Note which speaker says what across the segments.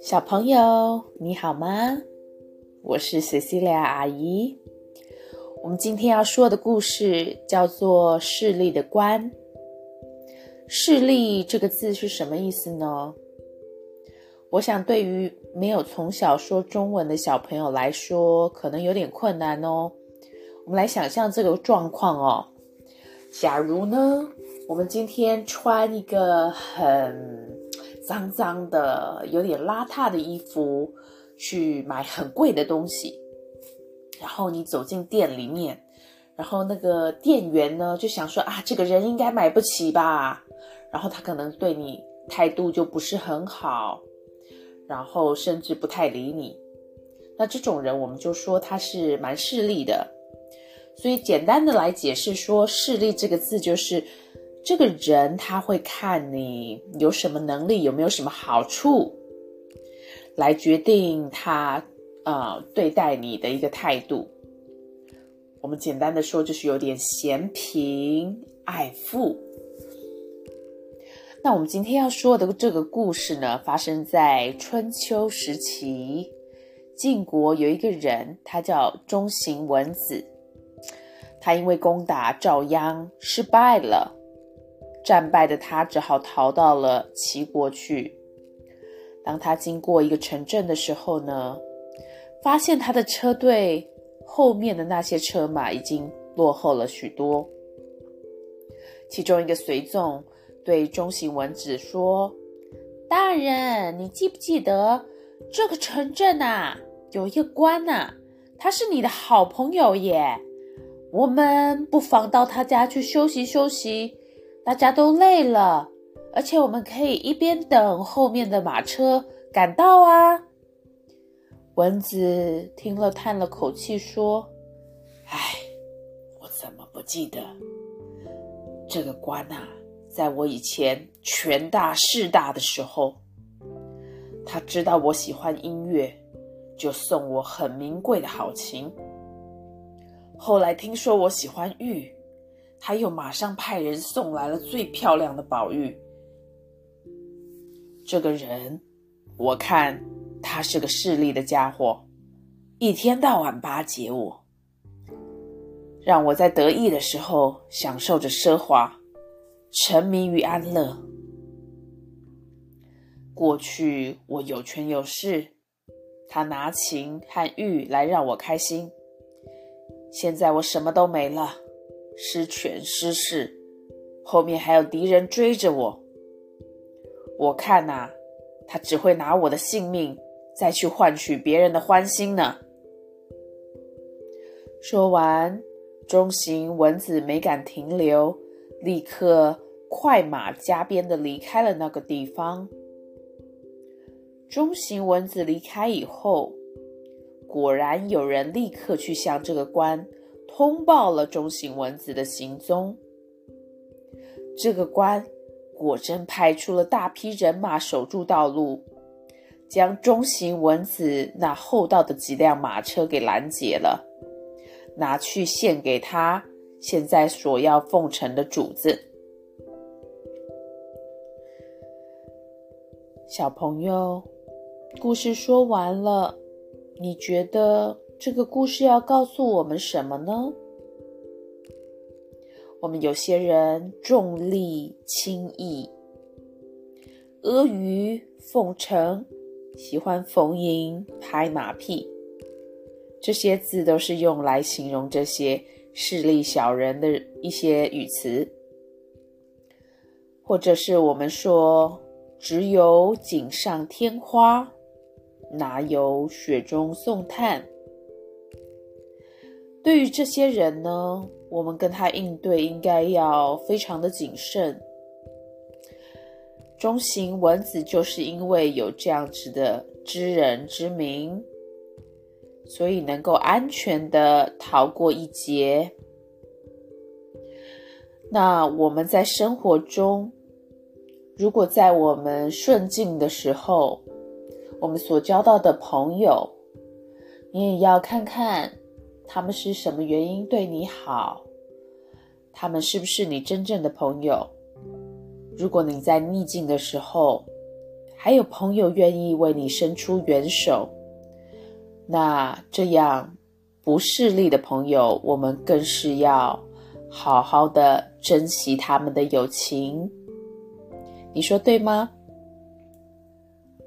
Speaker 1: 小朋友，你好吗？我是 Cecilia 阿姨。我们今天要说的故事叫做《势力的官》。势力这个字是什么意思呢？我想，对于没有从小说中文的小朋友来说，可能有点困难哦。我们来想象这个状况哦。假如呢，我们今天穿一个很脏脏的、有点邋遢的衣服，去买很贵的东西，然后你走进店里面，然后那个店员呢就想说啊，这个人应该买不起吧，然后他可能对你态度就不是很好。然后甚至不太理你，那这种人我们就说他是蛮势利的。所以简单的来解释说，势利这个字就是这个人他会看你有什么能力，有没有什么好处，来决定他呃对待你的一个态度。我们简单的说，就是有点嫌贫爱富。那我们今天要说的这个故事呢，发生在春秋时期。晋国有一个人，他叫中行文子。他因为攻打赵鞅失败了，战败的他只好逃到了齐国去。当他经过一个城镇的时候呢，发现他的车队后面的那些车马已经落后了许多。其中一个随从。对中行文子说：“大人，你记不记得这个城镇呐，有一个官呐，他是你的好朋友耶。我们不妨到他家去休息休息，大家都累了，而且我们可以一边等后面的马车赶到啊。”蚊子听了，叹了口气说：“唉，我怎么不记得这个官呐？”在我以前权大势大的时候，他知道我喜欢音乐，就送我很名贵的好琴。后来听说我喜欢玉，他又马上派人送来了最漂亮的宝玉。这个人，我看他是个势利的家伙，一天到晚巴结我，让我在得意的时候享受着奢华。沉迷于安乐。过去我有权有势，他拿琴和玉来让我开心。现在我什么都没了，失权失势，后面还有敌人追着我。我看呐，他只会拿我的性命再去换取别人的欢心呢。说完，中行蚊子没敢停留。立刻快马加鞭的离开了那个地方。中行蚊子离开以后，果然有人立刻去向这个官通报了中行蚊子的行踪。这个官果真派出了大批人马守住道路，将中行蚊子那厚道的几辆马车给拦截了，拿去献给他。现在所要奉承的主子，小朋友，故事说完了，你觉得这个故事要告诉我们什么呢？我们有些人重利轻义，阿谀奉承，喜欢逢迎拍马屁，这些字都是用来形容这些。势利小人的一些语词，或者是我们说“只有锦上添花，哪有雪中送炭”。对于这些人呢，我们跟他应对应该要非常的谨慎。中行文子就是因为有这样子的知人之明。所以能够安全的逃过一劫。那我们在生活中，如果在我们顺境的时候，我们所交到的朋友，你也要看看他们是什么原因对你好，他们是不是你真正的朋友？如果你在逆境的时候，还有朋友愿意为你伸出援手，那这样不势利的朋友，我们更是要好好的珍惜他们的友情。你说对吗？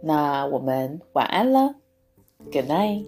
Speaker 1: 那我们晚安了，Good night。